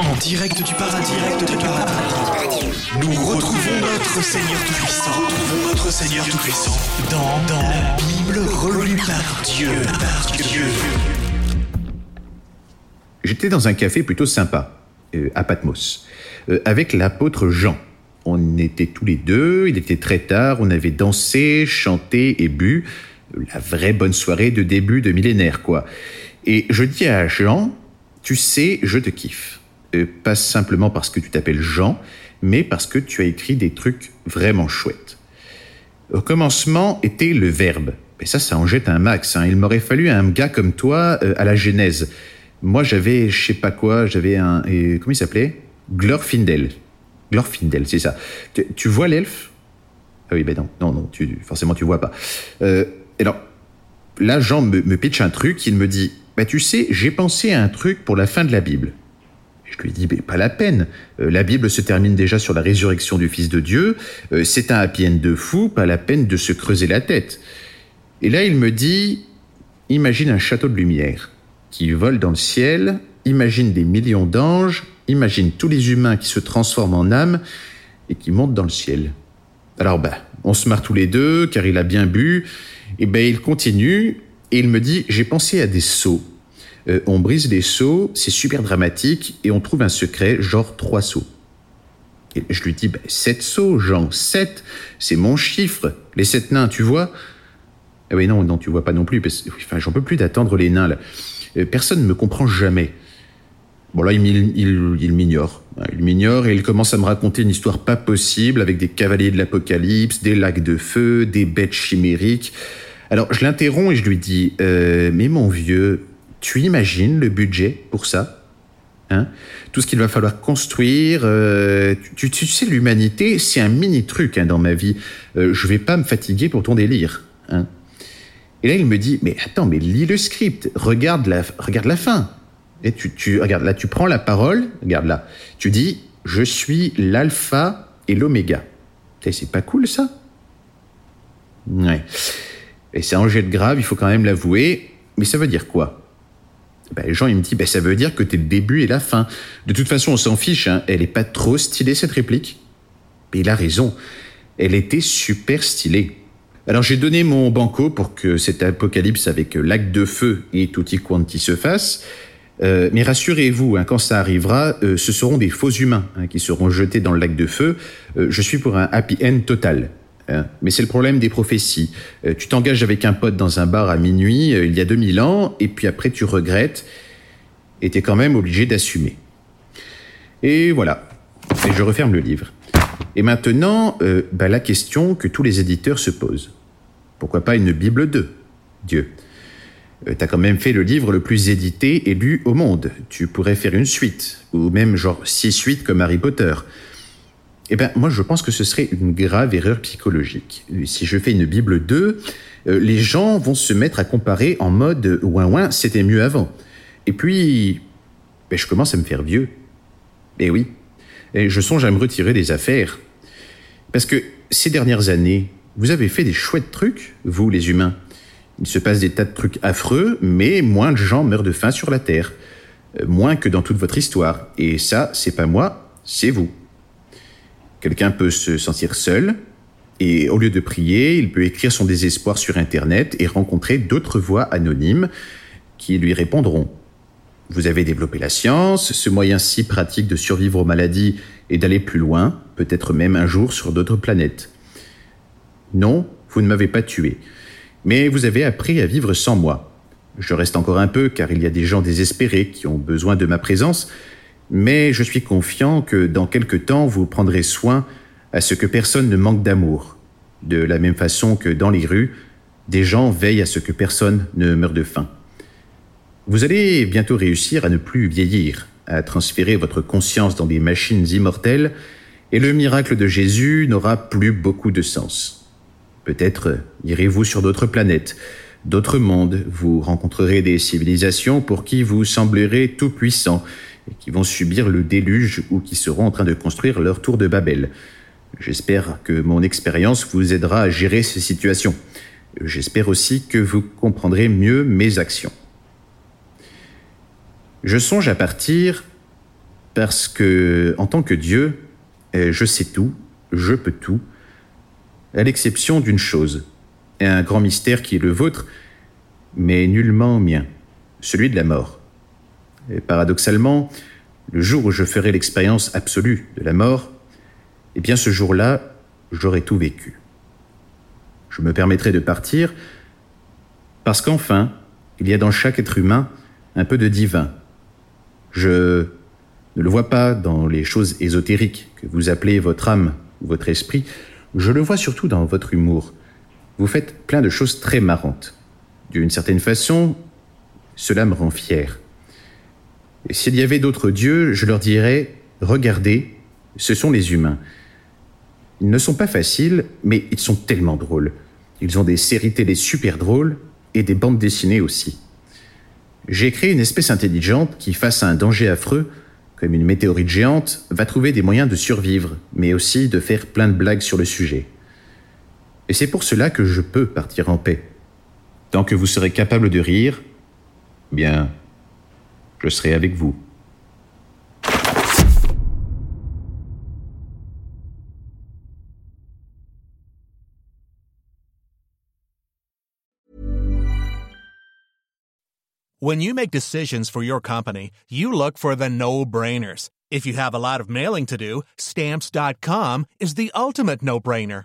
En direct du paradis, direct du paradis. Nous retrouvons notre Seigneur Tout-Puissant. Retrouvons notre Seigneur Tout-Puissant dans, dans la Bible relue par Dieu. Par Dieu. J'étais dans un café plutôt sympa, euh, à Patmos, euh, avec l'apôtre Jean. On était tous les deux, il était très tard, on avait dansé, chanté et bu. La vraie bonne soirée de début de millénaire, quoi. Et je dis à Jean, tu sais, je te kiffe. Euh, pas simplement parce que tu t'appelles Jean, mais parce que tu as écrit des trucs vraiment chouettes. Au commencement était le verbe. Et ça, ça en jette un max. Hein. Il m'aurait fallu un gars comme toi euh, à la Genèse. Moi, j'avais, je sais pas quoi, j'avais un... Et, comment il s'appelait? Glorfindel. Glorfindel, c'est ça. Tu, vois l'elfe? Ah oui, ben non, non, non, tu, forcément tu vois pas. Euh, alors, là, Jean me, me pitch un truc, il me dit, bah tu sais, j'ai pensé à un truc pour la fin de la Bible. Je lui dis, pas la peine. Euh, la Bible se termine déjà sur la résurrection du Fils de Dieu. Euh, c'est un happy de fou, pas la peine de se creuser la tête. Et là, il me dit, imagine un château de lumière qui vole dans le ciel, imagine des millions d'anges, imagine tous les humains qui se transforment en âmes et qui montent dans le ciel. Alors, bah, on se marre tous les deux, car il a bien bu, et ben il continue, et il me dit, j'ai pensé à des seaux. Euh, on brise les seaux, c'est super dramatique, et on trouve un secret, genre trois seaux. Et je lui dis, ben, sept seaux, Jean, sept, c'est mon chiffre. Les sept nains, tu vois? Ah oui, non, non, tu vois pas non plus, parce, enfin, j'en peux plus d'attendre les nains. Euh, personne ne me comprend jamais. Bon là, il, m'ignore. Il m'ignore et il commence à me raconter une histoire pas possible avec des cavaliers de l'apocalypse, des lacs de feu, des bêtes chimériques. Alors je l'interromps et je lui dis euh, Mais mon vieux, tu imagines le budget pour ça hein? Tout ce qu'il va falloir construire. Euh, tu, sais, l'humanité, c'est un mini truc hein, dans ma vie. Euh, je vais pas me fatiguer pour ton délire. Hein? Et là, il me dit Mais attends, mais lis le script, regarde la, regarde la fin. Et tu, tu, regarde, là, tu prends la parole, regarde là. Tu dis Je suis l'alpha et l'oméga. C'est pas cool ça? Ouais. Et c'est un jet grave, il faut quand même l'avouer. Mais ça veut dire quoi? Les gens, ils me disent, ben, ça veut dire que t'es le début et la fin. De toute façon, on s'en fiche, hein. elle est pas trop stylée, cette réplique. Mais il a raison. Elle était super stylée. Alors j'ai donné mon banco pour que cet apocalypse avec lac de feu et tutti quanti se fasse. Euh, mais rassurez-vous, hein, quand ça arrivera, euh, ce seront des faux humains hein, qui seront jetés dans le lac de feu. Euh, je suis pour un happy end total. Hein. Mais c'est le problème des prophéties. Euh, tu t'engages avec un pote dans un bar à minuit euh, il y a 2000 ans, et puis après tu regrettes, et tu es quand même obligé d'assumer. Et voilà. Et je referme le livre. Et maintenant, euh, bah, la question que tous les éditeurs se posent. Pourquoi pas une Bible 2 Dieu? Euh, T'as quand même fait le livre le plus édité et lu au monde. Tu pourrais faire une suite, ou même genre six suites comme Harry Potter. Eh bien, moi, je pense que ce serait une grave erreur psychologique. Si je fais une Bible 2, euh, les gens vont se mettre à comparer en mode ouin ouin, c'était mieux avant. Et puis, ben, je commence à me faire vieux. Eh oui. Je songe à me retirer des affaires. Parce que ces dernières années, vous avez fait des chouettes trucs, vous les humains. Il se passe des tas de trucs affreux, mais moins de gens meurent de faim sur la Terre. Euh, moins que dans toute votre histoire. Et ça, c'est pas moi, c'est vous. Quelqu'un peut se sentir seul, et au lieu de prier, il peut écrire son désespoir sur Internet et rencontrer d'autres voix anonymes qui lui répondront. Vous avez développé la science, ce moyen si pratique de survivre aux maladies et d'aller plus loin, peut-être même un jour sur d'autres planètes. Non, vous ne m'avez pas tué, mais vous avez appris à vivre sans moi. Je reste encore un peu car il y a des gens désespérés qui ont besoin de ma présence, mais je suis confiant que dans quelque temps vous prendrez soin à ce que personne ne manque d'amour, de la même façon que dans les rues, des gens veillent à ce que personne ne meure de faim. Vous allez bientôt réussir à ne plus vieillir, à transférer votre conscience dans des machines immortelles, et le miracle de Jésus n'aura plus beaucoup de sens. Peut-être irez-vous sur d'autres planètes, d'autres mondes, vous rencontrerez des civilisations pour qui vous semblerez tout puissant, qui vont subir le déluge ou qui seront en train de construire leur tour de Babel. J'espère que mon expérience vous aidera à gérer ces situations. J'espère aussi que vous comprendrez mieux mes actions. Je songe à partir Parce que, en tant que Dieu, euh, je sais tout, je peux tout, à l'exception d'une chose, un grand mystère qui est le vôtre, mais nullement mien, celui de la mort. Et paradoxalement, le jour où je ferai l'expérience absolue de la mort, eh bien ce jour-là, j'aurai tout vécu. Je me permettrai de partir parce qu'enfin, il y a dans chaque être humain un peu de divin. Je ne le vois pas dans les choses ésotériques que vous appelez votre âme ou votre esprit, je le vois surtout dans votre humour. Vous faites plein de choses très marrantes. D'une certaine façon, cela me rend fier. S'il y avait d'autres dieux, je leur dirais, regardez, ce sont les humains. Ils ne sont pas faciles, mais ils sont tellement drôles. Ils ont des séries télé super drôles et des bandes dessinées aussi. J'ai créé une espèce intelligente qui, face à un danger affreux, comme une météorite géante, va trouver des moyens de survivre, mais aussi de faire plein de blagues sur le sujet. Et c'est pour cela que je peux partir en paix. Tant que vous serez capable de rire, bien, je serai avec vous. When you make decisions for your company, you look for the no-brainers. If you have a lot of mailing to do, stamps.com is the ultimate no-brainer.